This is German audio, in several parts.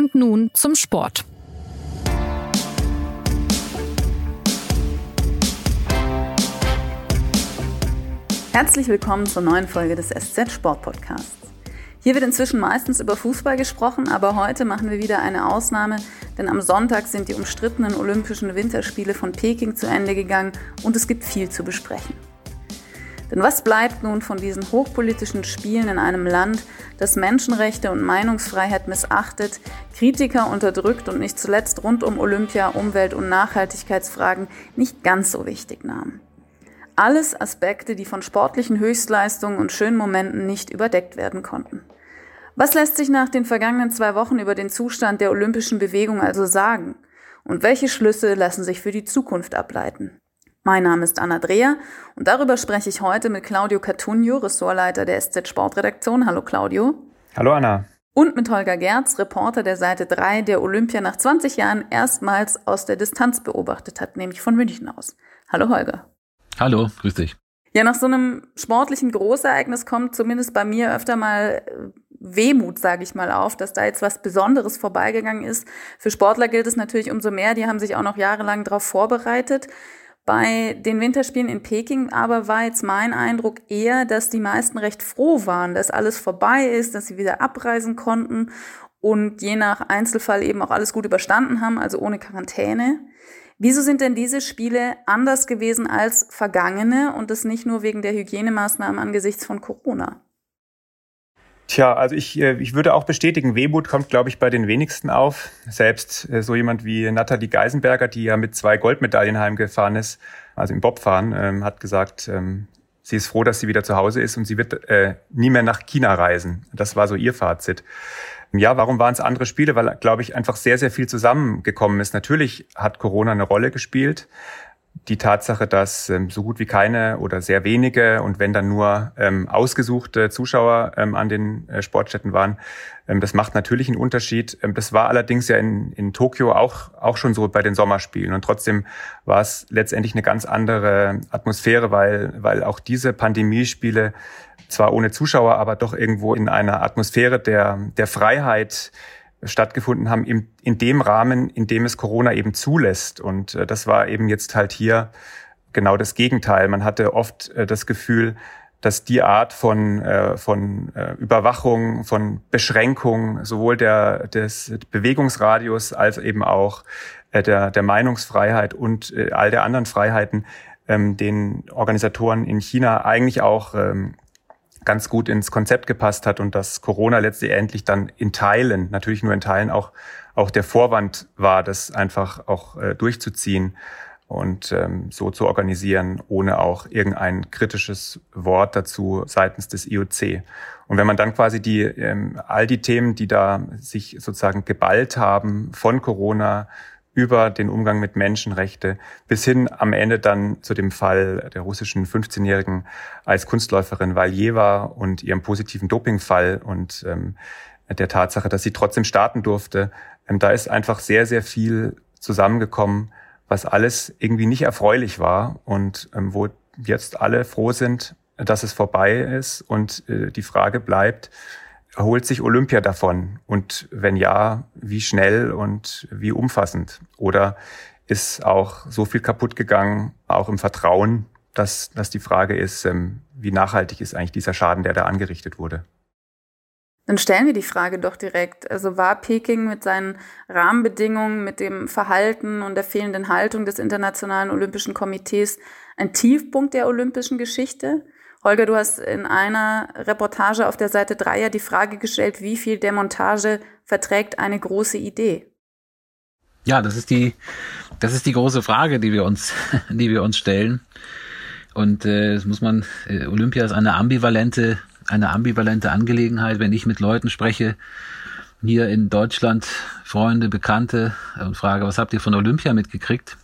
Und nun zum Sport. Herzlich willkommen zur neuen Folge des SZ Sport Podcasts. Hier wird inzwischen meistens über Fußball gesprochen, aber heute machen wir wieder eine Ausnahme, denn am Sonntag sind die umstrittenen Olympischen Winterspiele von Peking zu Ende gegangen und es gibt viel zu besprechen. Denn was bleibt nun von diesen hochpolitischen Spielen in einem Land, das Menschenrechte und Meinungsfreiheit missachtet, Kritiker unterdrückt und nicht zuletzt rund um Olympia Umwelt- und Nachhaltigkeitsfragen nicht ganz so wichtig nahm? Alles Aspekte, die von sportlichen Höchstleistungen und schönen Momenten nicht überdeckt werden konnten. Was lässt sich nach den vergangenen zwei Wochen über den Zustand der olympischen Bewegung also sagen? Und welche Schlüsse lassen sich für die Zukunft ableiten? Mein Name ist Anna Dreher und darüber spreche ich heute mit Claudio Catugno, Ressortleiter der SZ Sportredaktion. Hallo Claudio. Hallo Anna. Und mit Holger Gerz, Reporter der Seite 3, der Olympia nach 20 Jahren erstmals aus der Distanz beobachtet hat, nämlich von München aus. Hallo Holger. Hallo, grüß dich. Ja, nach so einem sportlichen Großereignis kommt zumindest bei mir öfter mal äh, Wehmut, sage ich mal, auf, dass da jetzt was Besonderes vorbeigegangen ist. Für Sportler gilt es natürlich umso mehr, die haben sich auch noch jahrelang darauf vorbereitet. Bei den Winterspielen in Peking aber war jetzt mein Eindruck eher, dass die meisten recht froh waren, dass alles vorbei ist, dass sie wieder abreisen konnten und je nach Einzelfall eben auch alles gut überstanden haben, also ohne Quarantäne. Wieso sind denn diese Spiele anders gewesen als vergangene und das nicht nur wegen der Hygienemaßnahmen angesichts von Corona? Tja, also ich, äh, ich würde auch bestätigen, Wehmut kommt, glaube ich, bei den wenigsten auf. Selbst äh, so jemand wie Nathalie Geisenberger, die ja mit zwei Goldmedaillen heimgefahren ist, also im Bobfahren, ähm, hat gesagt, ähm, sie ist froh, dass sie wieder zu Hause ist und sie wird äh, nie mehr nach China reisen. Das war so ihr Fazit. Ja, warum waren es andere Spiele? Weil, glaube ich, einfach sehr, sehr viel zusammengekommen ist. Natürlich hat Corona eine Rolle gespielt die Tatsache, dass ähm, so gut wie keine oder sehr wenige und wenn dann nur ähm, ausgesuchte Zuschauer ähm, an den äh, Sportstätten waren, ähm, das macht natürlich einen Unterschied. Ähm, das war allerdings ja in, in Tokio auch, auch schon so bei den Sommerspielen und trotzdem war es letztendlich eine ganz andere Atmosphäre, weil, weil auch diese Pandemiespiele zwar ohne Zuschauer, aber doch irgendwo in einer Atmosphäre der, der Freiheit stattgefunden haben, in, in dem Rahmen, in dem es Corona eben zulässt. Und äh, das war eben jetzt halt hier genau das Gegenteil. Man hatte oft äh, das Gefühl, dass die Art von, äh, von äh, Überwachung, von Beschränkung sowohl der, des Bewegungsradius als eben auch äh, der, der Meinungsfreiheit und äh, all der anderen Freiheiten ähm, den Organisatoren in China eigentlich auch ähm, ganz gut ins Konzept gepasst hat und dass Corona letztendlich dann in Teilen, natürlich nur in Teilen auch, auch der Vorwand war, das einfach auch äh, durchzuziehen und ähm, so zu organisieren, ohne auch irgendein kritisches Wort dazu seitens des IOC. Und wenn man dann quasi die ähm, all die Themen, die da sich sozusagen geballt haben von Corona über den Umgang mit Menschenrechte bis hin am Ende dann zu dem Fall der russischen 15-Jährigen als Kunstläuferin Valjeva und ihrem positiven Dopingfall und ähm, der Tatsache, dass sie trotzdem starten durfte. Ähm, da ist einfach sehr, sehr viel zusammengekommen, was alles irgendwie nicht erfreulich war und ähm, wo jetzt alle froh sind, dass es vorbei ist und äh, die Frage bleibt, Erholt sich Olympia davon? Und wenn ja, wie schnell und wie umfassend? Oder ist auch so viel kaputt gegangen, auch im Vertrauen, dass, dass die Frage ist, ähm, wie nachhaltig ist eigentlich dieser Schaden, der da angerichtet wurde? Dann stellen wir die Frage doch direkt. Also war Peking mit seinen Rahmenbedingungen, mit dem Verhalten und der fehlenden Haltung des Internationalen Olympischen Komitees ein Tiefpunkt der olympischen Geschichte? Holger, du hast in einer Reportage auf der Seite 3 ja die Frage gestellt, wie viel Demontage verträgt eine große Idee? Ja, das ist die, das ist die große Frage, die wir uns, die wir uns stellen. Und äh, das muss man, äh, Olympia ist eine ambivalente, eine ambivalente Angelegenheit. Wenn ich mit Leuten spreche, hier in Deutschland, Freunde, Bekannte, und frage, was habt ihr von Olympia mitgekriegt?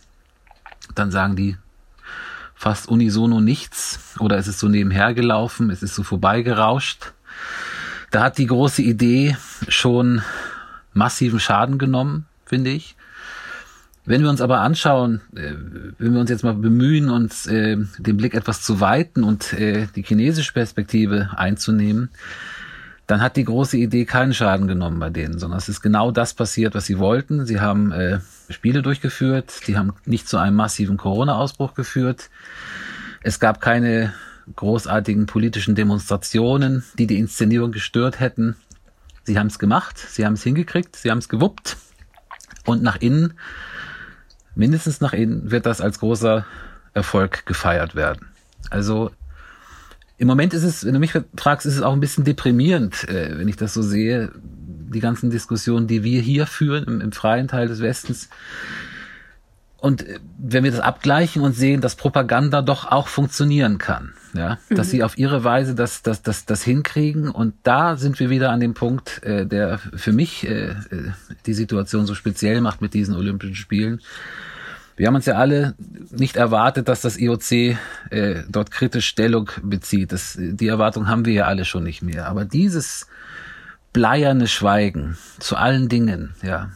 Dann sagen die, fast unisono nichts oder es ist so nebenher gelaufen, es ist so vorbeigerauscht. Da hat die große Idee schon massiven Schaden genommen, finde ich. Wenn wir uns aber anschauen, äh, wenn wir uns jetzt mal bemühen, uns äh, den Blick etwas zu weiten und äh, die chinesische Perspektive einzunehmen, dann hat die große Idee keinen Schaden genommen bei denen, sondern es ist genau das passiert, was sie wollten. Sie haben äh, Spiele durchgeführt, die haben nicht zu einem massiven Corona-Ausbruch geführt. Es gab keine großartigen politischen Demonstrationen, die die Inszenierung gestört hätten. Sie haben es gemacht, sie haben es hingekriegt, sie haben es gewuppt. Und nach innen, mindestens nach innen, wird das als großer Erfolg gefeiert werden. Also im Moment ist es, wenn du mich fragst, ist es auch ein bisschen deprimierend, äh, wenn ich das so sehe, die ganzen Diskussionen, die wir hier führen im, im freien Teil des Westens. Und äh, wenn wir das abgleichen und sehen, dass Propaganda doch auch funktionieren kann, ja, mhm. dass sie auf ihre Weise das, das, das, das hinkriegen. Und da sind wir wieder an dem Punkt, äh, der für mich äh, äh die Situation so speziell macht mit diesen Olympischen Spielen wir haben uns ja alle nicht erwartet, dass das IOC äh, dort kritisch Stellung bezieht. Das, die Erwartung haben wir ja alle schon nicht mehr. Aber dieses bleierne Schweigen zu allen Dingen, ja,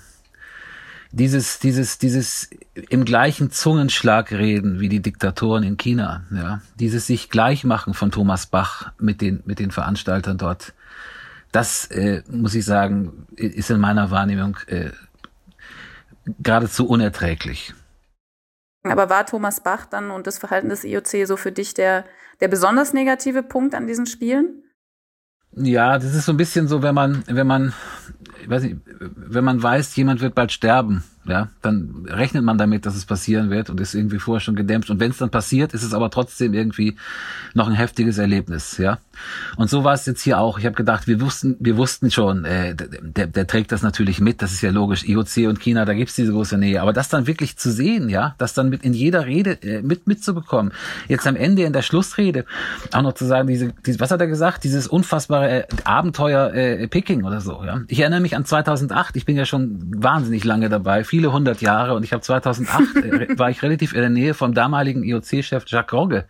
dieses, dieses, dieses im gleichen Zungenschlag reden wie die Diktatoren in China, ja, dieses sich gleichmachen von Thomas Bach mit den, mit den Veranstaltern dort, das äh, muss ich sagen, ist in meiner Wahrnehmung äh, geradezu unerträglich. Aber war Thomas Bach dann und das Verhalten des IOC so für dich der, der besonders negative Punkt an diesen Spielen? Ja, das ist so ein bisschen so, wenn man, wenn man, ich weiß nicht, wenn man weiß, jemand wird bald sterben, ja, dann rechnet man damit, dass es passieren wird und ist irgendwie vorher schon gedämpft. Und wenn es dann passiert, ist es aber trotzdem irgendwie noch ein heftiges Erlebnis, ja. Und so war es jetzt hier auch. Ich habe gedacht, wir wussten, wir wussten schon, äh, der, der trägt das natürlich mit, das ist ja logisch. IOC und China, da gibt's diese große Nähe. Aber das dann wirklich zu sehen, ja, das dann mit in jeder Rede äh, mit mitzubekommen. Jetzt am Ende in der Schlussrede auch noch zu sagen, diese, diese was hat er gesagt? Dieses unfassbare äh, Abenteuer äh, Peking oder so, ja. Ich erinnere mich an 2008. Ich bin ja schon wahnsinnig lange dabei viele hundert Jahre und ich habe 2008 äh, war ich relativ in der Nähe vom damaligen IOC-Chef Jacques Rogge.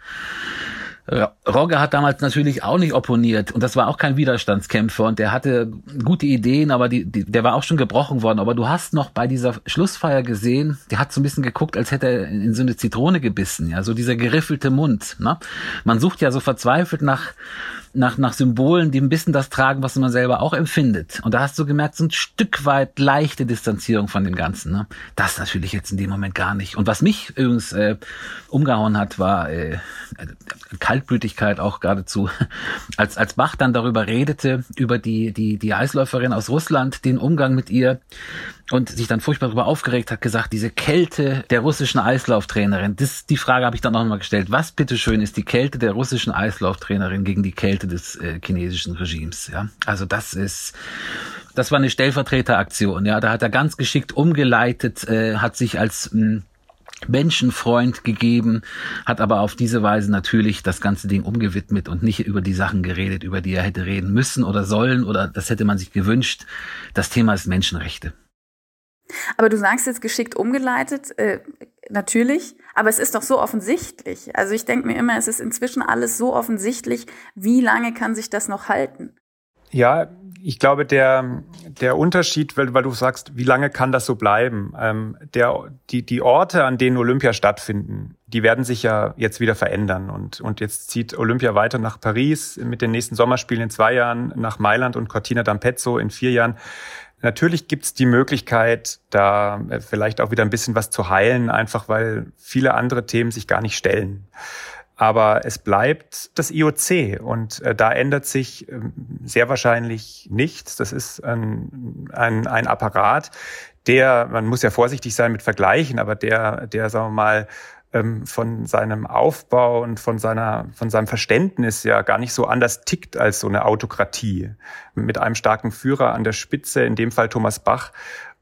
Rogge hat damals natürlich auch nicht opponiert und das war auch kein Widerstandskämpfer und der hatte gute Ideen, aber die, die, der war auch schon gebrochen worden. Aber du hast noch bei dieser Schlussfeier gesehen, der hat so ein bisschen geguckt, als hätte er in so eine Zitrone gebissen, ja, so dieser geriffelte Mund. Ne? Man sucht ja so verzweifelt nach nach, nach Symbolen, die ein bisschen das tragen, was man selber auch empfindet. Und da hast du gemerkt, so ein Stück weit leichte Distanzierung von dem Ganzen. Ne? Das natürlich jetzt in dem Moment gar nicht. Und was mich übrigens äh, umgehauen hat, war äh, Kaltblütigkeit auch geradezu. Als, als Bach dann darüber redete, über die, die, die Eisläuferin aus Russland, den Umgang mit ihr, und sich dann furchtbar darüber aufgeregt hat, gesagt, diese Kälte der russischen Eislauftrainerin, das, die Frage habe ich dann auch nochmal gestellt. Was bitteschön ist die Kälte der russischen Eislauftrainerin gegen die Kälte des äh, chinesischen Regimes? Ja, also das ist, das war eine Stellvertreteraktion. Ja, da hat er ganz geschickt umgeleitet, äh, hat sich als hm, Menschenfreund gegeben, hat aber auf diese Weise natürlich das ganze Ding umgewidmet und nicht über die Sachen geredet, über die er hätte reden müssen oder sollen oder das hätte man sich gewünscht. Das Thema ist Menschenrechte. Aber du sagst jetzt geschickt umgeleitet, äh, natürlich, aber es ist doch so offensichtlich. Also ich denke mir immer, es ist inzwischen alles so offensichtlich, wie lange kann sich das noch halten? Ja, ich glaube, der, der Unterschied, weil, weil du sagst, wie lange kann das so bleiben? Ähm, der, die, die Orte, an denen Olympia stattfinden, die werden sich ja jetzt wieder verändern. Und, und jetzt zieht Olympia weiter nach Paris mit den nächsten Sommerspielen in zwei Jahren, nach Mailand und Cortina d'Ampezzo in vier Jahren. Natürlich gibt's die Möglichkeit, da äh, vielleicht auch wieder ein bisschen was zu heilen, einfach weil viele andere Themen sich gar nicht stellen. Aber es bleibt das IOC und äh, da ändert sich äh, sehr wahrscheinlich nichts. Das ist ein, ein, ein Apparat, der, man muss ja vorsichtig sein mit Vergleichen, aber der, der, sagen wir mal, ähm, von seinem Aufbau und von seiner, von seinem Verständnis ja gar nicht so anders tickt als so eine Autokratie. Mit einem starken Führer an der Spitze, in dem Fall Thomas Bach,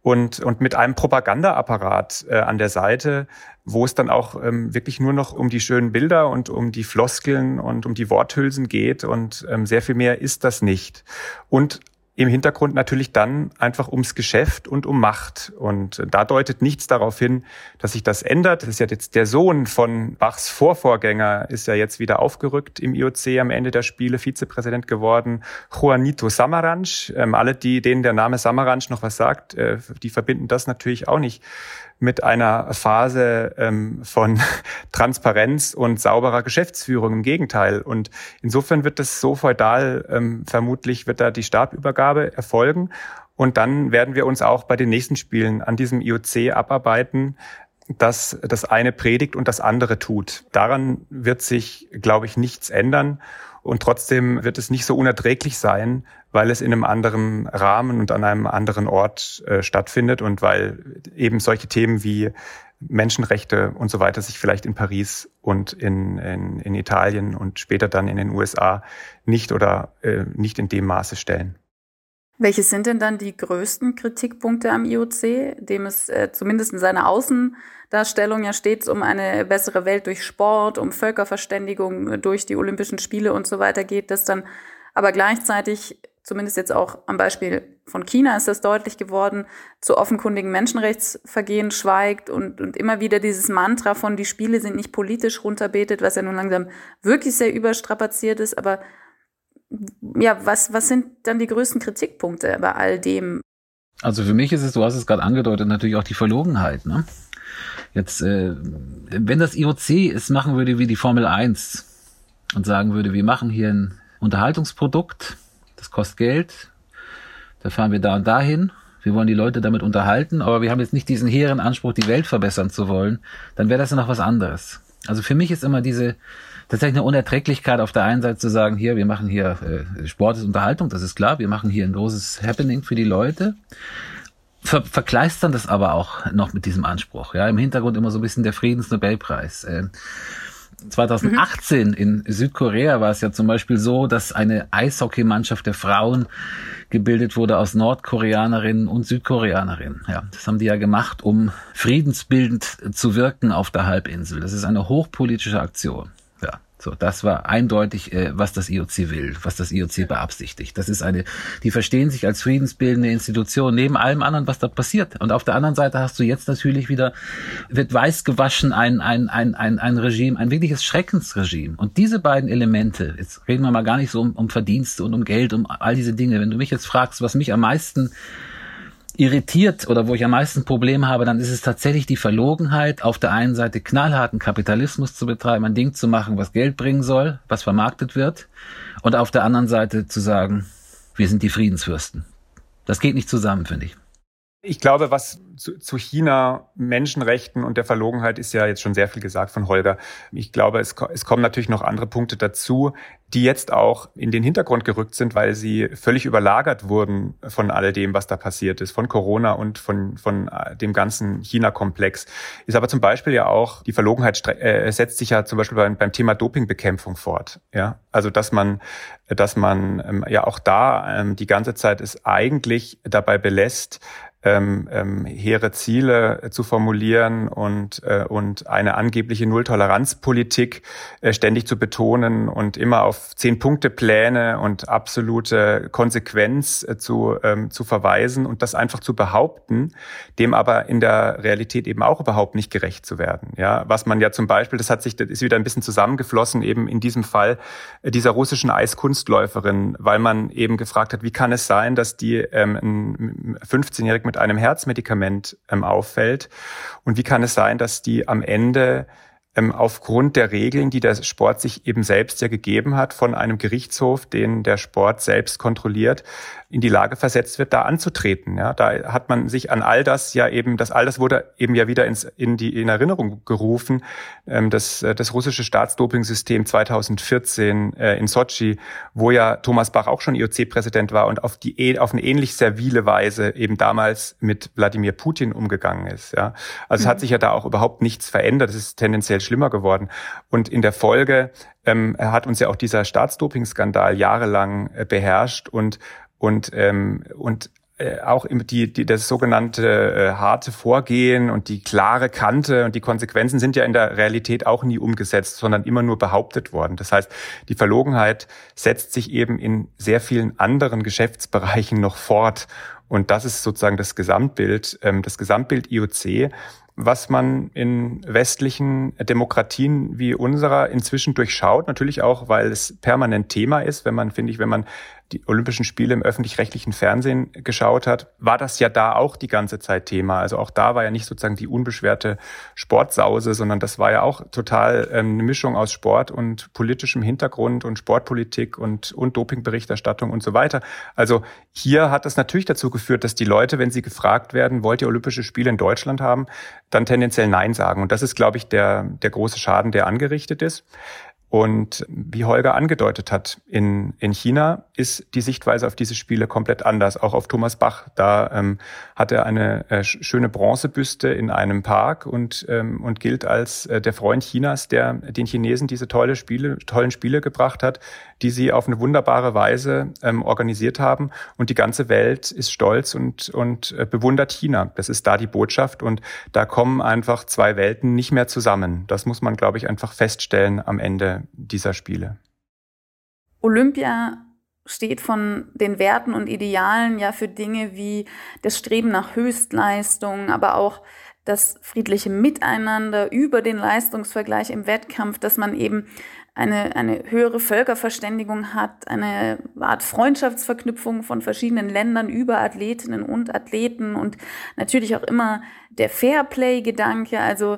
und, und mit einem Propagandaapparat äh, an der Seite, wo es dann auch ähm, wirklich nur noch um die schönen Bilder und um die Floskeln und um die Worthülsen geht und ähm, sehr viel mehr ist das nicht. Und im Hintergrund natürlich dann einfach ums Geschäft und um Macht. Und da deutet nichts darauf hin, dass sich das ändert. Das ist ja jetzt der Sohn von Bachs Vorvorgänger, ist ja jetzt wieder aufgerückt im IOC am Ende der Spiele, Vizepräsident geworden, Juanito Samaranch. Ähm, alle, die, denen der Name Samaranch noch was sagt, äh, die verbinden das natürlich auch nicht mit einer Phase ähm, von Transparenz und sauberer Geschäftsführung. Im Gegenteil. Und insofern wird das so feudal, ähm, vermutlich wird da die Stabübergabe erfolgen. Und dann werden wir uns auch bei den nächsten Spielen an diesem IOC abarbeiten, dass das eine predigt und das andere tut. Daran wird sich, glaube ich, nichts ändern. Und trotzdem wird es nicht so unerträglich sein, weil es in einem anderen Rahmen und an einem anderen Ort äh, stattfindet und weil eben solche Themen wie Menschenrechte und so weiter sich vielleicht in Paris und in, in, in Italien und später dann in den USA nicht oder äh, nicht in dem Maße stellen. Welche sind denn dann die größten Kritikpunkte am IOC, dem es äh, zumindest in seiner Außendarstellung ja stets um eine bessere Welt durch Sport, um Völkerverständigung äh, durch die Olympischen Spiele und so weiter geht, das dann. Aber gleichzeitig, zumindest jetzt auch am Beispiel von China ist das deutlich geworden, zu offenkundigen Menschenrechtsvergehen schweigt und, und immer wieder dieses Mantra von die Spiele sind nicht politisch runterbetet, was ja nun langsam wirklich sehr überstrapaziert ist, aber ja, was, was sind dann die größten Kritikpunkte bei all dem? Also für mich ist es, du hast es gerade angedeutet, natürlich auch die Verlogenheit. Ne? Jetzt, äh, wenn das IOC es machen würde wie die Formel 1 und sagen würde, wir machen hier ein Unterhaltungsprodukt, das kostet Geld, da fahren wir da und dahin, wir wollen die Leute damit unterhalten, aber wir haben jetzt nicht diesen hehren Anspruch, die Welt verbessern zu wollen, dann wäre das ja noch was anderes. Also für mich ist immer diese, tatsächlich eine Unerträglichkeit auf der einen Seite zu sagen, hier, wir machen hier, äh, Sport ist Unterhaltung, das ist klar, wir machen hier ein großes Happening für die Leute. Ver verkleistern das aber auch noch mit diesem Anspruch. Ja, im Hintergrund immer so ein bisschen der Friedensnobelpreis. Äh, 2018 mhm. in Südkorea war es ja zum Beispiel so, dass eine Eishockeymannschaft der Frauen gebildet wurde aus Nordkoreanerinnen und Südkoreanerinnen. Ja, das haben die ja gemacht, um friedensbildend zu wirken auf der Halbinsel. Das ist eine hochpolitische Aktion. So, das war eindeutig, äh, was das IOC will, was das IOC beabsichtigt. Das ist eine, die verstehen sich als friedensbildende Institution neben allem anderen, was da passiert. Und auf der anderen Seite hast du jetzt natürlich wieder, wird weiß gewaschen ein, ein, ein, ein, ein Regime, ein wirkliches Schreckensregime. Und diese beiden Elemente, jetzt reden wir mal gar nicht so um, um Verdienste und um Geld, um all diese Dinge. Wenn du mich jetzt fragst, was mich am meisten irritiert oder wo ich am meisten Probleme habe, dann ist es tatsächlich die Verlogenheit, auf der einen Seite knallharten Kapitalismus zu betreiben, ein Ding zu machen, was Geld bringen soll, was vermarktet wird, und auf der anderen Seite zu sagen, wir sind die Friedensfürsten. Das geht nicht zusammen, finde ich. Ich glaube, was zu, zu China, Menschenrechten und der Verlogenheit ist ja jetzt schon sehr viel gesagt von Holger. Ich glaube, es, es kommen natürlich noch andere Punkte dazu, die jetzt auch in den Hintergrund gerückt sind, weil sie völlig überlagert wurden von alledem, was da passiert ist, von Corona und von, von äh, dem ganzen China-Komplex. Ist aber zum Beispiel ja auch, die Verlogenheit äh, setzt sich ja zum Beispiel beim, beim Thema Dopingbekämpfung fort. Ja, also dass man, dass man ähm, ja auch da ähm, die ganze Zeit es eigentlich dabei belässt, ähm, ähm, hehre Ziele zu formulieren und, äh, und eine angebliche Nulltoleranzpolitik äh, ständig zu betonen und immer auf Zehn-Punkte-Pläne und absolute Konsequenz äh, zu, ähm, zu verweisen und das einfach zu behaupten, dem aber in der Realität eben auch überhaupt nicht gerecht zu werden. Ja, was man ja zum Beispiel, das hat sich, das ist wieder ein bisschen zusammengeflossen, eben in diesem Fall äh, dieser russischen Eiskunstläuferin, weil man eben gefragt hat, wie kann es sein, dass die ähm, 15-jährigen mit einem Herzmedikament ähm, auffällt. Und wie kann es sein, dass die am Ende ähm, aufgrund der Regeln, die der Sport sich eben selbst ja gegeben hat, von einem Gerichtshof, den der Sport selbst kontrolliert, in die Lage versetzt wird, da anzutreten. Ja, da hat man sich an all das ja eben, das all das wurde eben ja wieder ins, in die in Erinnerung gerufen, ähm, das, äh, das russische Staatsdopingsystem 2014 äh, in Sochi, wo ja Thomas Bach auch schon IOC-Präsident war und auf die auf eine ähnlich servile Weise eben damals mit Wladimir Putin umgegangen ist. Ja, also mhm. es hat mhm. sich ja da auch überhaupt nichts verändert. Es ist tendenziell schlimmer geworden und in der Folge ähm, hat uns ja auch dieser Staatsdopingskandal jahrelang äh, beherrscht und und ähm, und äh, auch die, die, das sogenannte äh, harte Vorgehen und die klare Kante und die Konsequenzen sind ja in der Realität auch nie umgesetzt, sondern immer nur behauptet worden. Das heißt, die Verlogenheit setzt sich eben in sehr vielen anderen Geschäftsbereichen noch fort. Und das ist sozusagen das Gesamtbild, ähm, das Gesamtbild IOC, was man in westlichen Demokratien wie unserer inzwischen durchschaut. Natürlich auch, weil es permanent Thema ist, wenn man, finde ich, wenn man die Olympischen Spiele im öffentlich-rechtlichen Fernsehen geschaut hat, war das ja da auch die ganze Zeit Thema. Also auch da war ja nicht sozusagen die unbeschwerte Sportsause, sondern das war ja auch total ähm, eine Mischung aus Sport und politischem Hintergrund und Sportpolitik und, und Dopingberichterstattung und so weiter. Also hier hat das natürlich dazu geführt, dass die Leute, wenn sie gefragt werden, wollt ihr Olympische Spiele in Deutschland haben, dann tendenziell Nein sagen. Und das ist, glaube ich, der, der große Schaden, der angerichtet ist. Und wie Holger angedeutet hat, in, in China ist die Sichtweise auf diese Spiele komplett anders, auch auf Thomas Bach. Da ähm, hat er eine äh, schöne Bronzebüste in einem Park und, ähm, und gilt als äh, der Freund Chinas, der den Chinesen diese tolle Spiele, tollen Spiele gebracht hat, die sie auf eine wunderbare Weise ähm, organisiert haben. Und die ganze Welt ist stolz und, und äh, bewundert China. Das ist da die Botschaft. Und da kommen einfach zwei Welten nicht mehr zusammen. Das muss man, glaube ich, einfach feststellen am Ende dieser Spiele. Olympia steht von den Werten und Idealen ja für Dinge wie das Streben nach Höchstleistung, aber auch das friedliche Miteinander über den Leistungsvergleich im Wettkampf, dass man eben eine, eine höhere Völkerverständigung hat, eine Art Freundschaftsverknüpfung von verschiedenen Ländern über Athletinnen und Athleten und natürlich auch immer der Fairplay-Gedanke, also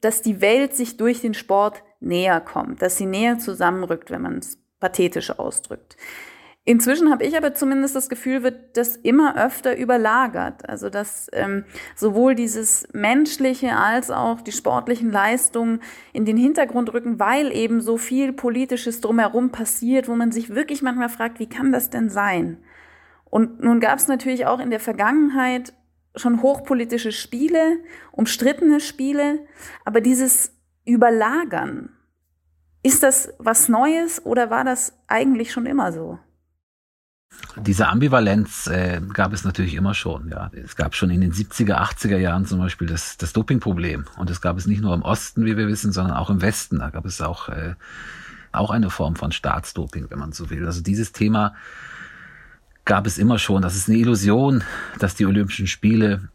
dass die Welt sich durch den Sport näher kommt, dass sie näher zusammenrückt, wenn man es pathetisch ausdrückt. Inzwischen habe ich aber zumindest das Gefühl, wird das immer öfter überlagert. Also dass ähm, sowohl dieses menschliche als auch die sportlichen Leistungen in den Hintergrund rücken, weil eben so viel politisches drumherum passiert, wo man sich wirklich manchmal fragt, wie kann das denn sein? Und nun gab es natürlich auch in der Vergangenheit schon hochpolitische Spiele, umstrittene Spiele, aber dieses Überlagern, ist das was Neues oder war das eigentlich schon immer so? Diese Ambivalenz äh, gab es natürlich immer schon. Ja, es gab schon in den 70er, 80er Jahren zum Beispiel das, das Dopingproblem und es gab es nicht nur im Osten, wie wir wissen, sondern auch im Westen. Da gab es auch äh, auch eine Form von Staatsdoping, wenn man so will. Also dieses Thema gab es immer schon. Das ist eine Illusion, dass die Olympischen Spiele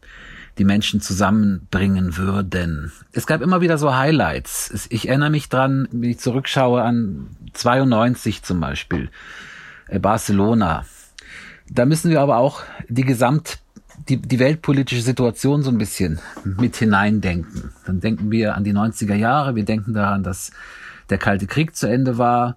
die Menschen zusammenbringen würden. Es gab immer wieder so Highlights. Ich erinnere mich dran, wenn ich zurückschaue an 92 zum Beispiel, Barcelona. Da müssen wir aber auch die Gesamt die, die weltpolitische Situation so ein bisschen mit hineindenken. Dann denken wir an die 90er Jahre, wir denken daran, dass der Kalte Krieg zu Ende war,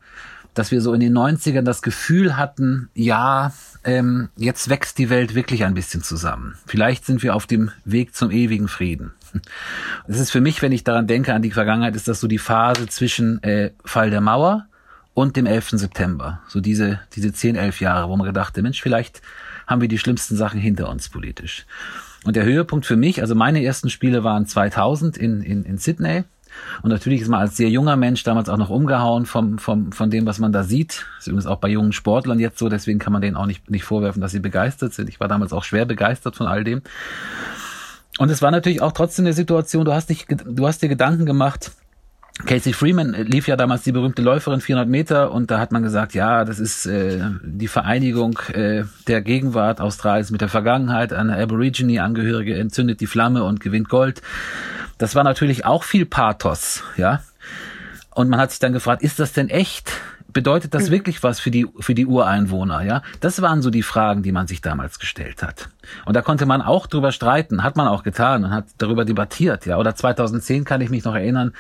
dass wir so in den 90ern das Gefühl hatten, ja, ähm, jetzt wächst die Welt wirklich ein bisschen zusammen. Vielleicht sind wir auf dem Weg zum ewigen Frieden. Es ist für mich, wenn ich daran denke, an die Vergangenheit, ist das so die Phase zwischen äh, Fall der Mauer und dem 11. September. So diese, diese 10, 11 Jahre, wo man gedachte, Mensch, vielleicht haben wir die schlimmsten Sachen hinter uns politisch. Und der Höhepunkt für mich, also meine ersten Spiele waren 2000 in, in, in Sydney. Und natürlich ist man als sehr junger Mensch damals auch noch umgehauen vom, vom, von dem, was man da sieht. Das ist übrigens auch bei jungen Sportlern jetzt so, deswegen kann man denen auch nicht, nicht vorwerfen, dass sie begeistert sind. Ich war damals auch schwer begeistert von all dem. Und es war natürlich auch trotzdem eine Situation, du hast dich, du hast dir Gedanken gemacht, Casey Freeman lief ja damals die berühmte Läuferin 400 Meter und da hat man gesagt, ja, das ist äh, die Vereinigung äh, der Gegenwart Australiens mit der Vergangenheit. Eine Aborigine-Angehörige entzündet die Flamme und gewinnt Gold. Das war natürlich auch viel Pathos, ja. Und man hat sich dann gefragt, ist das denn echt? Bedeutet das mhm. wirklich was für die, für die Ureinwohner, ja? Das waren so die Fragen, die man sich damals gestellt hat. Und da konnte man auch drüber streiten, hat man auch getan und hat darüber debattiert, ja. Oder 2010 kann ich mich noch erinnern,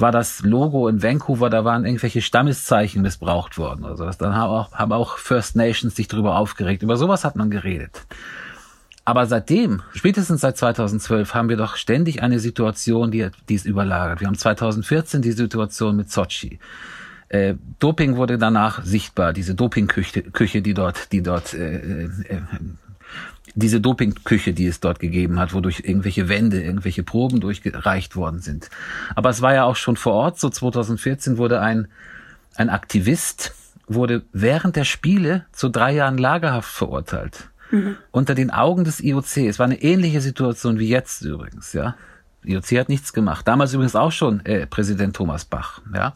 war das Logo in Vancouver, da waren irgendwelche Stammeszeichen missbraucht worden. Also das, dann haben auch, haben auch First Nations sich darüber aufgeregt. Über sowas hat man geredet. Aber seitdem, spätestens seit 2012, haben wir doch ständig eine Situation, die, die ist überlagert. Wir haben 2014 die Situation mit Sochi. Äh, Doping wurde danach sichtbar, diese Dopingküche, Küche, die dort, die dort, äh, äh, diese Dopingküche, die es dort gegeben hat, wodurch irgendwelche Wände, irgendwelche Proben durchgereicht worden sind. Aber es war ja auch schon vor Ort, so 2014 wurde ein, ein Aktivist, wurde während der Spiele zu drei Jahren Lagerhaft verurteilt mhm. unter den Augen des IOC. Es war eine ähnliche Situation wie jetzt übrigens, ja. IOC hat nichts gemacht. Damals übrigens auch schon äh, Präsident Thomas Bach, ja.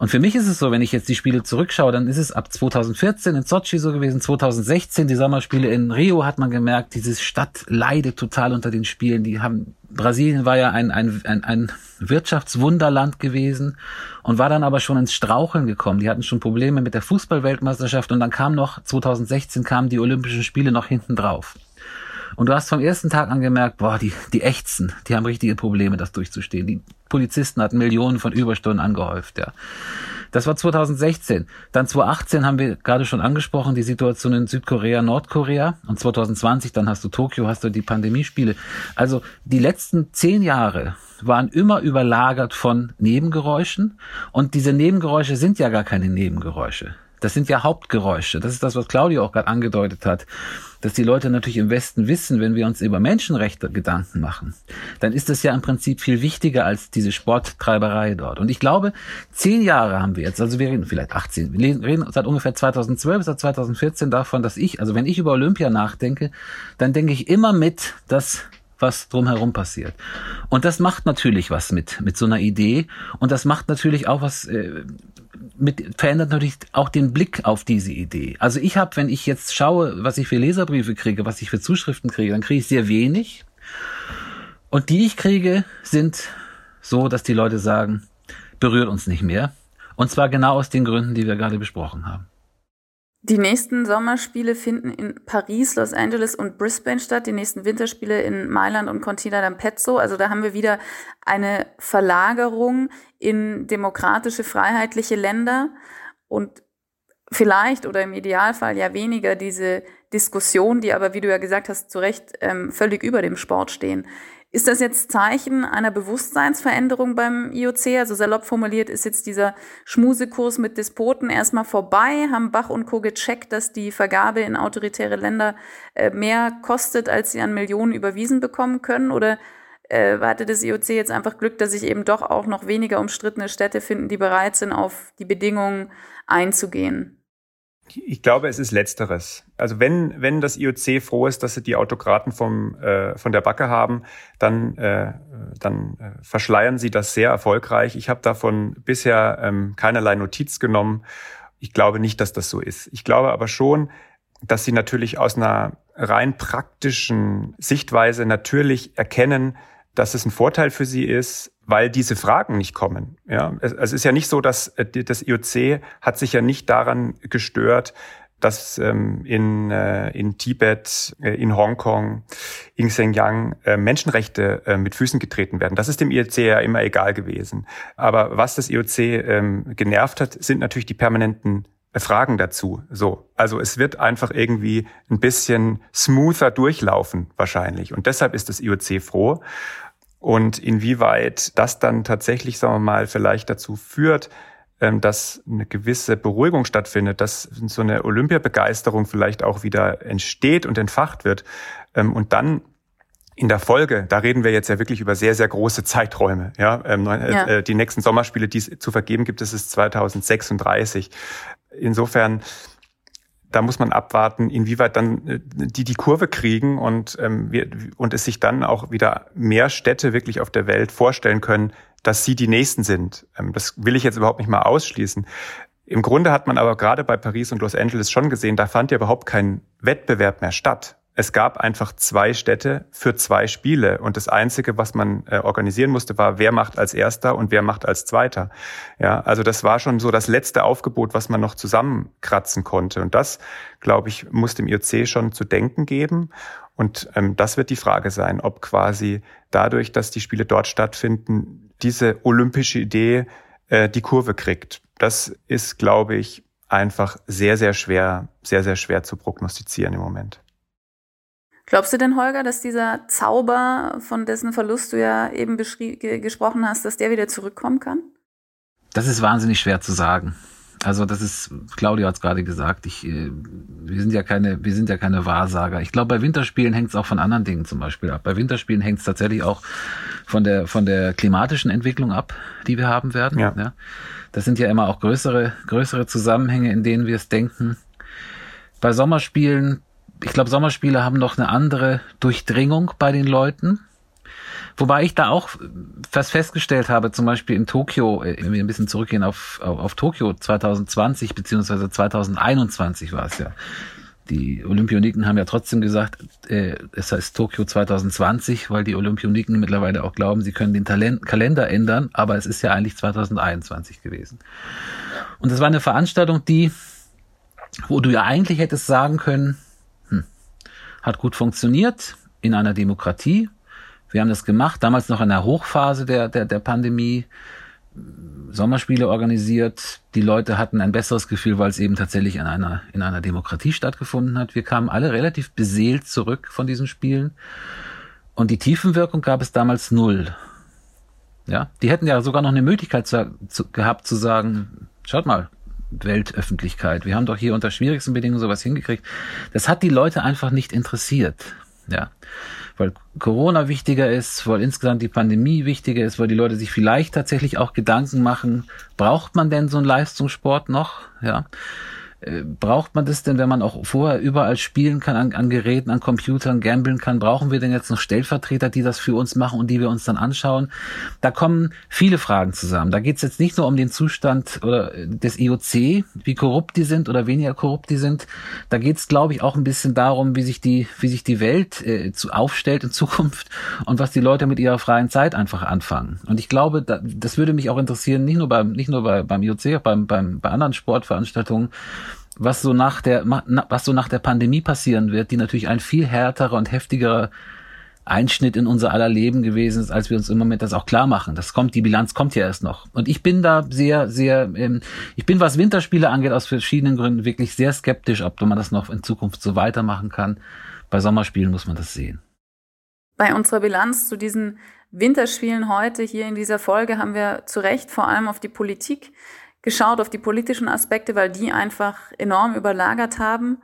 Und für mich ist es so, wenn ich jetzt die Spiele zurückschaue, dann ist es ab 2014 in Sochi so gewesen, 2016 die Sommerspiele in Rio hat man gemerkt, diese Stadt leidet total unter den Spielen. Die haben Brasilien war ja ein, ein, ein, ein Wirtschaftswunderland gewesen und war dann aber schon ins Straucheln gekommen. Die hatten schon Probleme mit der Fußballweltmeisterschaft und dann kam noch 2016 kamen die Olympischen Spiele noch hinten drauf. Und du hast vom ersten Tag an gemerkt, boah, die, die Ächzen, die haben richtige Probleme, das durchzustehen. Die Polizisten hatten Millionen von Überstunden angehäuft, ja. Das war 2016. Dann 2018 haben wir gerade schon angesprochen, die Situation in Südkorea, Nordkorea. Und 2020, dann hast du Tokio, hast du die Pandemiespiele. Also die letzten zehn Jahre waren immer überlagert von Nebengeräuschen. Und diese Nebengeräusche sind ja gar keine Nebengeräusche. Das sind ja Hauptgeräusche. Das ist das, was Claudio auch gerade angedeutet hat. Dass die Leute natürlich im Westen wissen, wenn wir uns über Menschenrechte Gedanken machen, dann ist das ja im Prinzip viel wichtiger als diese Sporttreiberei dort. Und ich glaube, zehn Jahre haben wir jetzt, also wir reden vielleicht 18, wir reden seit ungefähr 2012, seit 2014 davon, dass ich, also wenn ich über Olympia nachdenke, dann denke ich immer mit, dass was drumherum passiert. Und das macht natürlich was mit, mit so einer Idee. Und das macht natürlich auch was äh, mit, verändert natürlich auch den Blick auf diese Idee. Also ich habe, wenn ich jetzt schaue, was ich für Leserbriefe kriege, was ich für Zuschriften kriege, dann kriege ich sehr wenig. Und die ich kriege, sind so, dass die Leute sagen, berührt uns nicht mehr. Und zwar genau aus den Gründen, die wir gerade besprochen haben. Die nächsten Sommerspiele finden in Paris, Los Angeles und Brisbane statt. Die nächsten Winterspiele in Mailand und Cortina d'Ampezzo. Also da haben wir wieder eine Verlagerung in demokratische, freiheitliche Länder und vielleicht oder im Idealfall ja weniger diese Diskussion, die aber, wie du ja gesagt hast, zu Recht ähm, völlig über dem Sport stehen. Ist das jetzt Zeichen einer Bewusstseinsveränderung beim IOC? Also salopp formuliert ist jetzt dieser Schmusekurs mit Despoten erstmal vorbei. Haben Bach und Co. gecheckt, dass die Vergabe in autoritäre Länder äh, mehr kostet, als sie an Millionen überwiesen bekommen können? Oder äh, hatte das IOC jetzt einfach Glück, dass sich eben doch auch noch weniger umstrittene Städte finden, die bereit sind, auf die Bedingungen einzugehen? Ich glaube, es ist Letzteres. Also wenn, wenn das IOC froh ist, dass sie die Autokraten vom, äh, von der Backe haben, dann, äh, dann äh, verschleiern sie das sehr erfolgreich. Ich habe davon bisher ähm, keinerlei Notiz genommen. Ich glaube nicht, dass das so ist. Ich glaube aber schon, dass sie natürlich aus einer rein praktischen Sichtweise natürlich erkennen, dass es ein Vorteil für sie ist, weil diese Fragen nicht kommen. Ja, es, es ist ja nicht so, dass äh, das IOC hat sich ja nicht daran gestört, dass ähm, in, äh, in Tibet, äh, in Hongkong, in Xinjiang äh, Menschenrechte äh, mit Füßen getreten werden. Das ist dem IOC ja immer egal gewesen. Aber was das IOC ähm, genervt hat, sind natürlich die permanenten Fragen dazu. So, also es wird einfach irgendwie ein bisschen smoother durchlaufen wahrscheinlich. Und deshalb ist das IOC froh. Und inwieweit das dann tatsächlich, sagen wir mal, vielleicht dazu führt, ähm, dass eine gewisse Beruhigung stattfindet, dass so eine Olympiabegeisterung vielleicht auch wieder entsteht und entfacht wird. Ähm, und dann in der Folge, da reden wir jetzt ja wirklich über sehr, sehr große Zeiträume. Ja, ähm, ja. Äh, die nächsten Sommerspiele, die es zu vergeben gibt, das ist 2036. Insofern, da muss man abwarten, inwieweit dann äh, die die Kurve kriegen und, ähm, wir, und es sich dann auch wieder mehr Städte wirklich auf der Welt vorstellen können, dass sie die Nächsten sind. Ähm, das will ich jetzt überhaupt nicht mal ausschließen. Im Grunde hat man aber gerade bei Paris und Los Angeles schon gesehen, da fand ja überhaupt kein Wettbewerb mehr statt es gab einfach zwei Städte für zwei Spiele. Und das Einzige, was man äh, organisieren musste, war, wer macht als Erster und wer macht als Zweiter. Ja, also das war schon so das letzte Aufgebot, was man noch zusammenkratzen konnte. Und das, glaube ich, muss dem IOC schon zu denken geben. Und ähm, das wird die Frage sein, ob quasi dadurch, dass die Spiele dort stattfinden, diese olympische Idee äh, die Kurve kriegt. Das ist, glaube ich, einfach sehr, sehr schwer, sehr, sehr schwer zu prognostizieren im Moment. Glaubst du denn, Holger, dass dieser Zauber, von dessen Verlust du ja eben gesprochen hast, dass der wieder zurückkommen kann? Das ist wahnsinnig schwer zu sagen. Also das ist, Claudio hat es gerade gesagt, ich, äh, wir sind ja keine, wir sind ja keine Wahrsager. Ich glaube, bei Winterspielen hängt es auch von anderen Dingen zum Beispiel ab. Bei Winterspielen hängt es tatsächlich auch von der von der klimatischen Entwicklung ab, die wir haben werden. Ja. ja. Das sind ja immer auch größere größere Zusammenhänge, in denen wir es denken. Bei Sommerspielen ich glaube, Sommerspiele haben noch eine andere Durchdringung bei den Leuten. Wobei ich da auch was festgestellt habe, zum Beispiel in Tokio, äh, irgendwie ein bisschen zurückgehen auf, auf, auf Tokio 2020 beziehungsweise 2021 war es ja. Die Olympioniken haben ja trotzdem gesagt, äh, es heißt Tokio 2020, weil die Olympioniken mittlerweile auch glauben, sie können den Talent Kalender ändern, aber es ist ja eigentlich 2021 gewesen. Und das war eine Veranstaltung, die, wo du ja eigentlich hättest sagen können, hat gut funktioniert in einer Demokratie. Wir haben das gemacht, damals noch in der Hochphase der, der, der Pandemie. Sommerspiele organisiert. Die Leute hatten ein besseres Gefühl, weil es eben tatsächlich in einer, in einer Demokratie stattgefunden hat. Wir kamen alle relativ beseelt zurück von diesen Spielen. Und die Tiefenwirkung gab es damals null. Ja, die hätten ja sogar noch eine Möglichkeit zu, zu, gehabt zu sagen, schaut mal, Weltöffentlichkeit, wir haben doch hier unter schwierigsten Bedingungen sowas hingekriegt. Das hat die Leute einfach nicht interessiert. Ja weil Corona wichtiger ist, weil insgesamt die Pandemie wichtiger ist, weil die Leute sich vielleicht tatsächlich auch Gedanken machen, braucht man denn so einen Leistungssport noch? Ja. Äh, braucht man das denn, wenn man auch vorher überall spielen kann, an, an Geräten, an Computern, gambeln kann? Brauchen wir denn jetzt noch Stellvertreter, die das für uns machen und die wir uns dann anschauen? Da kommen viele Fragen zusammen. Da geht es jetzt nicht nur um den Zustand oder äh, des IOC, wie korrupt die sind oder weniger korrupt die sind. Da geht es, glaube ich, auch ein bisschen darum, wie sich die, wie sich die Welt äh, zu, aufstellt in Zukunft und was die Leute mit ihrer freien Zeit einfach anfangen. Und ich glaube, da, das würde mich auch interessieren, nicht nur beim, nicht nur bei, beim IOC, auch beim, beim, bei anderen Sportveranstaltungen, was so nach der, was so nach der Pandemie passieren wird, die natürlich ein viel härterer und heftigerer Einschnitt in unser aller Leben gewesen ist, als wir uns im Moment das auch klar machen. Das kommt, die Bilanz kommt ja erst noch. Und ich bin da sehr, sehr, ähm, ich bin, was Winterspiele angeht, aus verschiedenen Gründen wirklich sehr skeptisch, ob man das noch in Zukunft so weitermachen kann. Bei Sommerspielen muss man das sehen. Bei unserer Bilanz zu diesen Winterspielen heute hier in dieser Folge haben wir zu Recht vor allem auf die Politik geschaut auf die politischen Aspekte, weil die einfach enorm überlagert haben.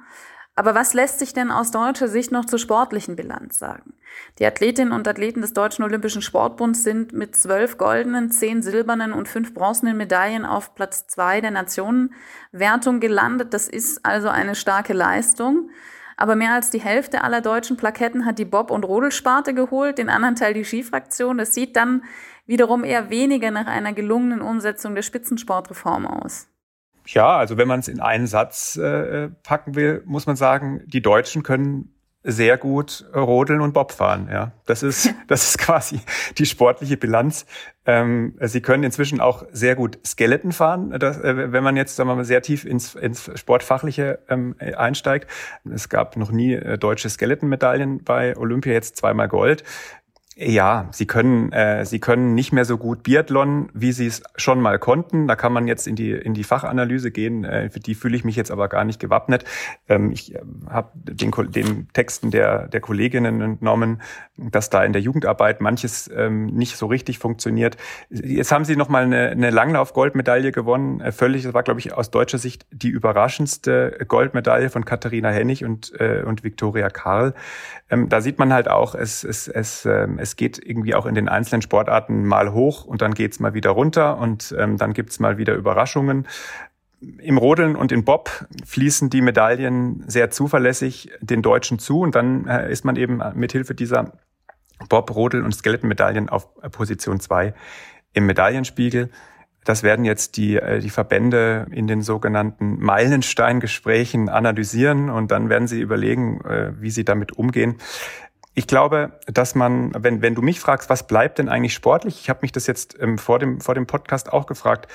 Aber was lässt sich denn aus deutscher Sicht noch zur sportlichen Bilanz sagen? Die Athletinnen und Athleten des Deutschen Olympischen Sportbunds sind mit zwölf goldenen, zehn silbernen und fünf bronzenen Medaillen auf Platz zwei der Nationenwertung gelandet. Das ist also eine starke Leistung. Aber mehr als die Hälfte aller deutschen Plaketten hat die Bob- und Rodelsparte geholt, den anderen Teil die Skifraktion. Das sieht dann wiederum eher weniger nach einer gelungenen Umsetzung der Spitzensportreform aus. Ja, also wenn man es in einen Satz äh, packen will, muss man sagen, die Deutschen können sehr gut rodeln und Bob fahren. Ja, das ist das ist quasi die sportliche Bilanz. Ähm, sie können inzwischen auch sehr gut Skeleton fahren, das, äh, wenn man jetzt sagen wir mal sehr tief ins, ins sportfachliche ähm, einsteigt. Es gab noch nie äh, deutsche Skeleton-Medaillen bei Olympia, jetzt zweimal Gold. Ja, sie können, äh, sie können nicht mehr so gut Biathlon, wie sie es schon mal konnten. Da kann man jetzt in die in die Fachanalyse gehen. Äh, für die fühle ich mich jetzt aber gar nicht gewappnet. Ähm, ich äh, habe den, den Texten der der Kolleginnen entnommen, dass da in der Jugendarbeit manches ähm, nicht so richtig funktioniert. Jetzt haben sie noch mal eine, eine Langlauf-Goldmedaille gewonnen. Äh, völlig, das war glaube ich aus deutscher Sicht die überraschendste Goldmedaille von Katharina Hennig und äh, und Viktoria Karl. Ähm, da sieht man halt auch, es es es es geht irgendwie auch in den einzelnen Sportarten mal hoch und dann geht's mal wieder runter und ähm, dann gibt's mal wieder Überraschungen. Im Rodeln und in Bob fließen die Medaillen sehr zuverlässig den Deutschen zu und dann äh, ist man eben mithilfe dieser Bob, Rodel und Skeletonmedaillen auf Position zwei im Medaillenspiegel. Das werden jetzt die, äh, die Verbände in den sogenannten Meilensteingesprächen analysieren und dann werden sie überlegen, äh, wie sie damit umgehen. Ich glaube, dass man, wenn, wenn du mich fragst, was bleibt denn eigentlich sportlich? Ich habe mich das jetzt ähm, vor, dem, vor dem Podcast auch gefragt.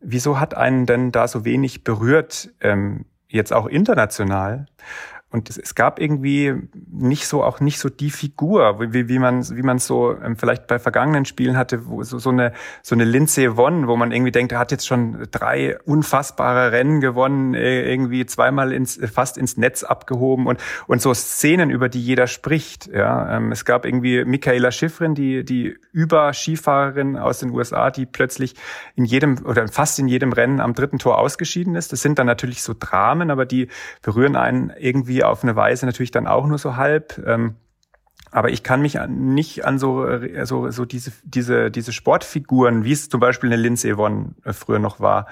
Wieso hat einen denn da so wenig berührt, ähm, jetzt auch international? Und es, es gab irgendwie nicht so auch nicht so die Figur, wie, wie man wie man so ähm, vielleicht bei vergangenen Spielen hatte, wo so, so eine so eine Lindsay Vonn, wo man irgendwie denkt, er hat jetzt schon drei unfassbare Rennen gewonnen, äh, irgendwie zweimal ins fast ins Netz abgehoben und und so Szenen, über die jeder spricht. Ja, ähm, es gab irgendwie Michaela Schifrin, die die über Skifahrerin aus den USA, die plötzlich in jedem oder fast in jedem Rennen am dritten Tor ausgeschieden ist. Das sind dann natürlich so Dramen, aber die berühren einen irgendwie auf eine Weise natürlich dann auch nur so halb. Ähm, aber ich kann mich an, nicht an so, äh, so, so diese, diese, diese Sportfiguren, wie es zum Beispiel eine Lindsay Vonn äh, früher noch war,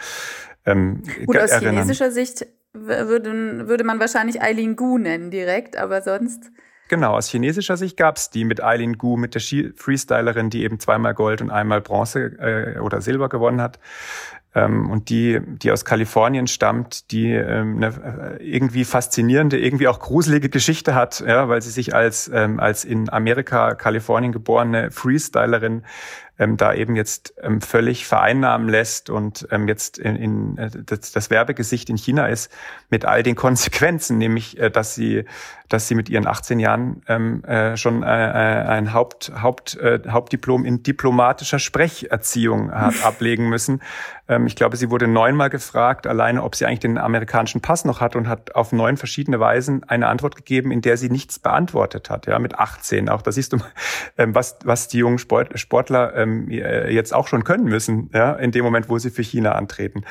ähm, Gut, aus chinesischer Sicht würde, würde man wahrscheinlich Eileen Gu nennen direkt, aber sonst. Genau, aus chinesischer Sicht gab es die mit Eileen Gu, mit der Freestylerin, die eben zweimal Gold und einmal Bronze äh, oder Silber gewonnen hat. Ähm, und die, die aus Kalifornien stammt, die ähm, eine äh, irgendwie faszinierende, irgendwie auch gruselige Geschichte hat, ja, weil sie sich als, ähm, als in Amerika, Kalifornien geborene Freestylerin ähm, da eben jetzt ähm, völlig vereinnahmen lässt und ähm, jetzt in, in äh, das, das Werbegesicht in China ist mit all den Konsequenzen, nämlich äh, dass sie dass sie mit ihren 18 Jahren ähm, äh, schon äh, äh, ein Haupt, Haupt, äh, Hauptdiplom in diplomatischer Sprecherziehung hat ablegen müssen. Ähm, ich glaube, sie wurde neunmal gefragt, alleine, ob sie eigentlich den amerikanischen Pass noch hat und hat auf neun verschiedene Weisen eine Antwort gegeben, in der sie nichts beantwortet hat. Ja, mit 18 auch. Da siehst du, ähm, was was die jungen Sport, Sportler ähm, ähm, äh, jetzt auch schon können müssen, ja, in dem Moment, wo sie für China antreten.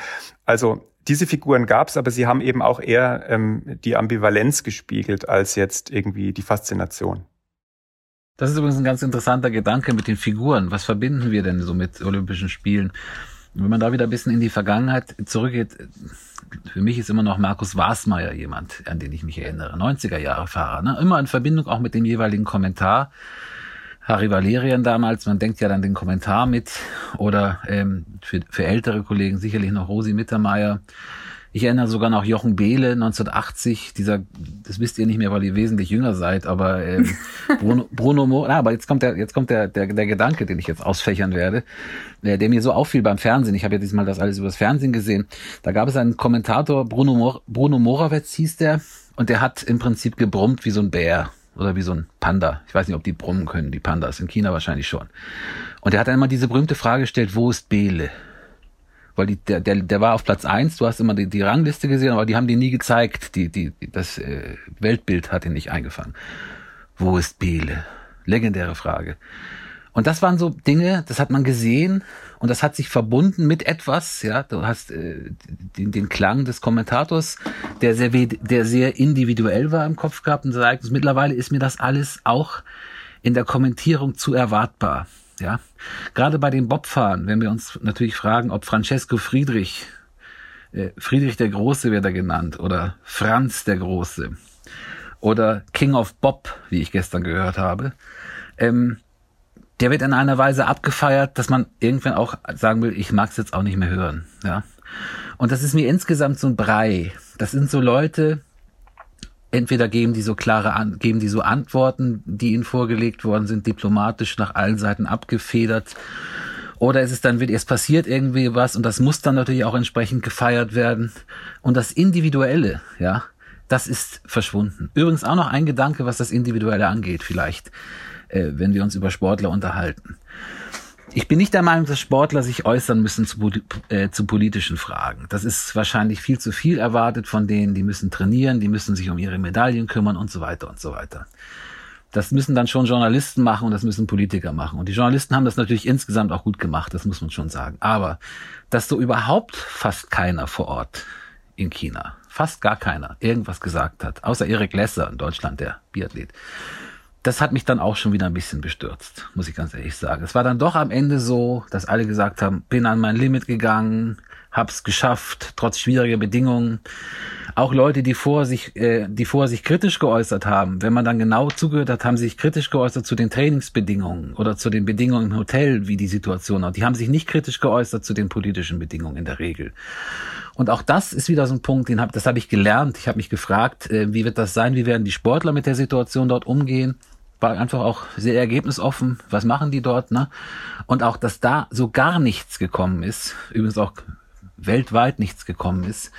Also diese Figuren gab es, aber sie haben eben auch eher ähm, die Ambivalenz gespiegelt als jetzt irgendwie die Faszination. Das ist übrigens ein ganz interessanter Gedanke mit den Figuren. Was verbinden wir denn so mit Olympischen Spielen? Wenn man da wieder ein bisschen in die Vergangenheit zurückgeht, für mich ist immer noch Markus Wasmeier jemand, an den ich mich erinnere. 90er Jahre Fahrer. Ne? Immer in Verbindung auch mit dem jeweiligen Kommentar. Harry Valerian damals, man denkt ja dann den Kommentar mit oder ähm, für, für ältere Kollegen sicherlich noch Rosi Mittermeier. Ich erinnere sogar noch Jochen Behle 1980, dieser, das wisst ihr nicht mehr, weil ihr wesentlich jünger seid, aber ähm, Bruno, Bruno Mo, ah, aber jetzt kommt der, jetzt kommt der, der, der Gedanke, den ich jetzt ausfächern werde, der, der mir so auffiel beim Fernsehen. Ich habe ja diesmal das alles übers Fernsehen gesehen. Da gab es einen Kommentator, Bruno, Mor Bruno Morawetz hieß der, und der hat im Prinzip gebrummt wie so ein Bär oder wie so ein Panda. Ich weiß nicht, ob die brummen können, die Pandas. In China wahrscheinlich schon. Und er hat einmal diese berühmte Frage gestellt, wo ist Bele? Weil die, der, der, der war auf Platz eins. du hast immer die, die Rangliste gesehen, aber die haben die nie gezeigt. Die, die, das äh, Weltbild hat ihn nicht eingefangen. Wo ist Bele? Legendäre Frage. Und das waren so Dinge, das hat man gesehen und das hat sich verbunden mit etwas, ja, du hast äh, den, den Klang des Kommentators, der sehr, der sehr individuell war im Kopf gehabt und sagt, mittlerweile ist mir das alles auch in der Kommentierung zu erwartbar, ja. Gerade bei den Bobfahren, wenn wir uns natürlich fragen, ob Francesco Friedrich, äh, Friedrich der Große wird er genannt, oder Franz der Große, oder King of Bob, wie ich gestern gehört habe, ähm, der wird in einer Weise abgefeiert, dass man irgendwann auch sagen will, ich mag es jetzt auch nicht mehr hören. Ja. Und das ist mir insgesamt so ein Brei. Das sind so Leute, entweder geben die so klare, geben die so Antworten, die ihnen vorgelegt worden sind, diplomatisch nach allen Seiten abgefedert. Oder ist es dann wird es passiert irgendwie was und das muss dann natürlich auch entsprechend gefeiert werden. Und das Individuelle, ja, das ist verschwunden. Übrigens auch noch ein Gedanke, was das Individuelle angeht, vielleicht äh, wenn wir uns über Sportler unterhalten. Ich bin nicht der Meinung, dass Sportler sich äußern müssen zu, äh, zu politischen Fragen. Das ist wahrscheinlich viel zu viel erwartet von denen. Die müssen trainieren, die müssen sich um ihre Medaillen kümmern und so weiter und so weiter. Das müssen dann schon Journalisten machen und das müssen Politiker machen. Und die Journalisten haben das natürlich insgesamt auch gut gemacht, das muss man schon sagen. Aber dass so überhaupt fast keiner vor Ort in China, fast gar keiner, irgendwas gesagt hat, außer Erik Lesser in Deutschland, der Biathlet, das hat mich dann auch schon wieder ein bisschen bestürzt, muss ich ganz ehrlich sagen. Es war dann doch am Ende so, dass alle gesagt haben, bin an mein Limit gegangen, hab's geschafft, trotz schwieriger Bedingungen. Auch Leute, die vor sich, äh, die vorher sich kritisch geäußert haben, wenn man dann genau zugehört hat, haben sich kritisch geäußert zu den Trainingsbedingungen oder zu den Bedingungen im Hotel, wie die Situation war. Die haben sich nicht kritisch geäußert zu den politischen Bedingungen in der Regel. Und auch das ist wieder so ein Punkt, den hab, das habe ich gelernt. Ich habe mich gefragt, äh, wie wird das sein? Wie werden die Sportler mit der Situation dort umgehen? War einfach auch sehr ergebnisoffen. Was machen die dort? Ne? Und auch, dass da so gar nichts gekommen ist, übrigens auch weltweit nichts gekommen ist,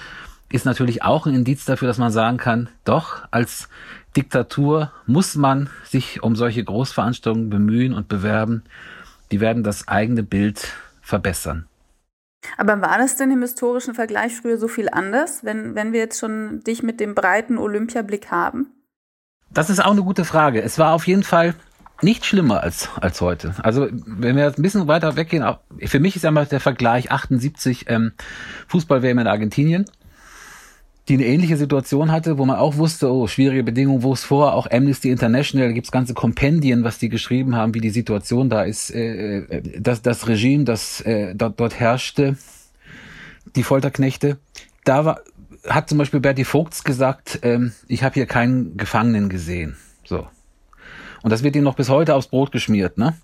ist natürlich auch ein Indiz dafür, dass man sagen kann, doch, als Diktatur muss man sich um solche Großveranstaltungen bemühen und bewerben. Die werden das eigene Bild verbessern. Aber war das denn im historischen Vergleich früher so viel anders, wenn, wenn wir jetzt schon dich mit dem breiten Olympiablick haben? Das ist auch eine gute Frage. Es war auf jeden Fall nicht schlimmer als, als heute. Also wenn wir jetzt ein bisschen weiter weggehen, für mich ist einmal der Vergleich 78 ähm, Fußball-WM in Argentinien, die eine ähnliche Situation hatte, wo man auch wusste, oh, schwierige Bedingungen, wo es vor, auch Amnesty International, da gibt's ganze Kompendien, was die geschrieben haben, wie die Situation da ist, äh, äh das, das Regime, das äh, dort, dort herrschte, die Folterknechte, da war, hat zum Beispiel Berti Vogts gesagt, ähm, ich habe hier keinen Gefangenen gesehen. So. Und das wird ihm noch bis heute aufs Brot geschmiert. Ne?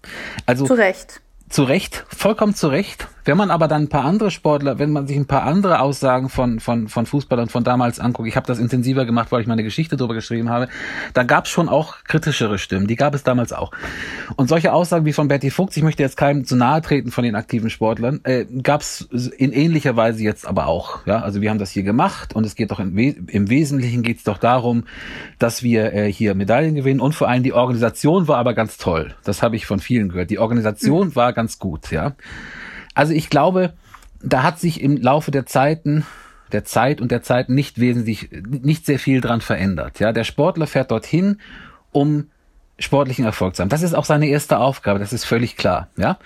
Also zu Recht zu Recht, vollkommen zu Recht. Wenn man aber dann ein paar andere Sportler, wenn man sich ein paar andere Aussagen von, von, von Fußballern von damals anguckt, ich habe das intensiver gemacht, weil ich meine Geschichte darüber geschrieben habe, da gab es schon auch kritischere Stimmen, die gab es damals auch. Und solche Aussagen wie von Betty Fuchs, ich möchte jetzt keinem zu nahe treten von den aktiven Sportlern, äh, gab es in ähnlicher Weise jetzt aber auch. Ja, Also wir haben das hier gemacht und es geht doch im, im Wesentlichen geht es doch darum, dass wir äh, hier Medaillen gewinnen und vor allem die Organisation war aber ganz toll. Das habe ich von vielen gehört. Die Organisation mhm. war ganz gut, ja. Also ich glaube, da hat sich im Laufe der Zeiten der Zeit und der Zeit nicht wesentlich, nicht sehr viel dran verändert. Ja, der Sportler fährt dorthin, um sportlichen Erfolg zu haben. Das ist auch seine erste Aufgabe, das ist völlig klar, ja.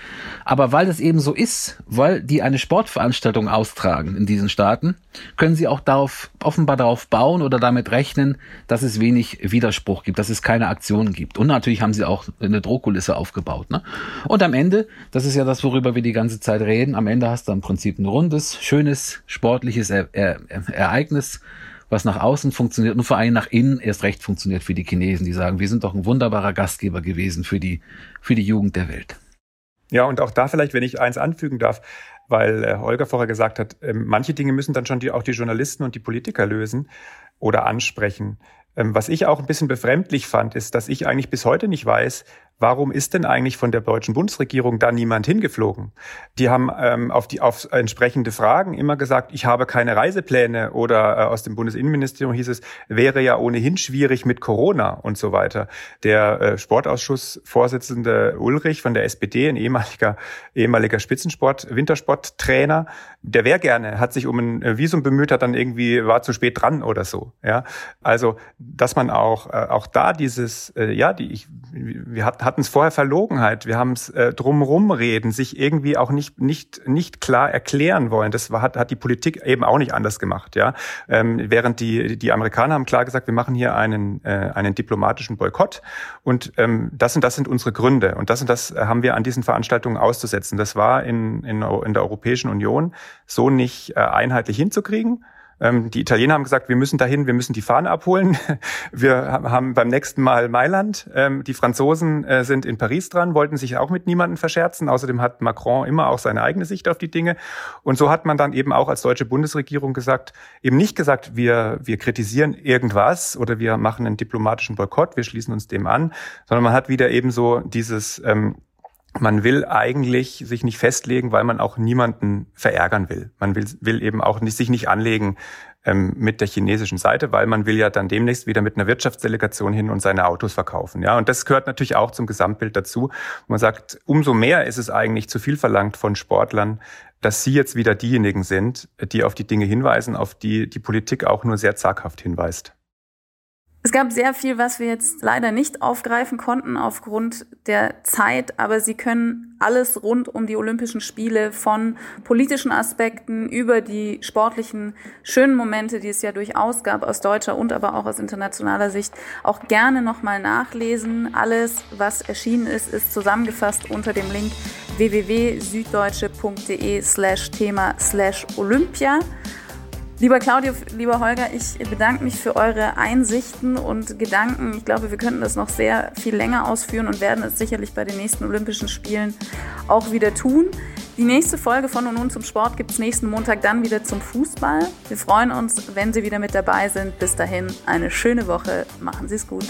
Aber weil das eben so ist, weil die eine Sportveranstaltung austragen in diesen Staaten, können sie auch darauf, offenbar darauf bauen oder damit rechnen, dass es wenig Widerspruch gibt, dass es keine Aktionen gibt. Und natürlich haben sie auch eine Drohkulisse aufgebaut, ne? Und am Ende, das ist ja das, worüber wir die ganze Zeit reden, am Ende hast du im Prinzip ein rundes, schönes, sportliches e e Ereignis, was nach außen funktioniert und vor allem nach innen erst recht funktioniert für die Chinesen, die sagen, wir sind doch ein wunderbarer Gastgeber gewesen für die, für die Jugend der Welt. Ja, und auch da vielleicht, wenn ich eins anfügen darf, weil äh, Holger vorher gesagt hat, äh, manche Dinge müssen dann schon die, auch die Journalisten und die Politiker lösen oder ansprechen. Ähm, was ich auch ein bisschen befremdlich fand, ist, dass ich eigentlich bis heute nicht weiß, warum ist denn eigentlich von der deutschen Bundesregierung da niemand hingeflogen? Die haben ähm, auf die auf entsprechende Fragen immer gesagt, ich habe keine Reisepläne oder äh, aus dem Bundesinnenministerium hieß es, wäre ja ohnehin schwierig mit Corona und so weiter. Der äh, Sportausschussvorsitzende Ulrich von der SPD, ein ehemaliger ehemaliger Spitzensport Wintersporttrainer, der wäre gerne, hat sich um ein äh, Visum bemüht, hat dann irgendwie war zu spät dran oder so. Ja, also dass man auch äh, auch da dieses äh, ja die ich, wir hatten hatten es vorher Verlogenheit, wir haben es äh, drumrum reden, sich irgendwie auch nicht nicht nicht klar erklären wollen. Das war, hat hat die Politik eben auch nicht anders gemacht, ja. Ähm, während die die Amerikaner haben klar gesagt, wir machen hier einen äh, einen diplomatischen Boykott und ähm, das und das sind unsere Gründe und das und das haben wir an diesen Veranstaltungen auszusetzen. Das war in in, in der Europäischen Union so nicht äh, einheitlich hinzukriegen. Ähm, die Italiener haben gesagt, wir müssen dahin, wir müssen die Fahne abholen. Wir haben beim nächsten Mal Mailand. Ähm, die Franzosen äh, sind in Paris dran, wollten sich auch mit niemandem verscherzen. Außerdem hat Macron immer auch seine eigene Sicht auf die Dinge. Und so hat man dann eben auch als deutsche Bundesregierung gesagt, eben nicht gesagt, wir, wir kritisieren irgendwas oder wir machen einen diplomatischen Boykott, wir schließen uns dem an, sondern man hat wieder eben so dieses, ähm, man will eigentlich sich nicht festlegen, weil man auch niemanden verärgern will. Man will, will eben auch nicht, sich nicht anlegen ähm, mit der chinesischen Seite, weil man will ja dann demnächst wieder mit einer Wirtschaftsdelegation hin und seine Autos verkaufen. Ja, und das gehört natürlich auch zum Gesamtbild dazu. Man sagt, umso mehr ist es eigentlich zu viel verlangt von Sportlern, dass sie jetzt wieder diejenigen sind, die auf die Dinge hinweisen, auf die die Politik auch nur sehr zaghaft hinweist. Es gab sehr viel, was wir jetzt leider nicht aufgreifen konnten aufgrund der Zeit, aber Sie können alles rund um die Olympischen Spiele von politischen Aspekten über die sportlichen schönen Momente, die es ja durchaus gab aus deutscher und aber auch aus internationaler Sicht, auch gerne nochmal nachlesen. Alles, was erschienen ist, ist zusammengefasst unter dem Link www.süddeutsche.de slash Thema slash Olympia. Lieber Claudio, lieber Holger, ich bedanke mich für eure Einsichten und Gedanken. Ich glaube, wir könnten das noch sehr viel länger ausführen und werden es sicherlich bei den nächsten Olympischen Spielen auch wieder tun. Die nächste Folge von Und nun zum Sport gibt es nächsten Montag dann wieder zum Fußball. Wir freuen uns, wenn Sie wieder mit dabei sind. Bis dahin eine schöne Woche. Machen Sie es gut.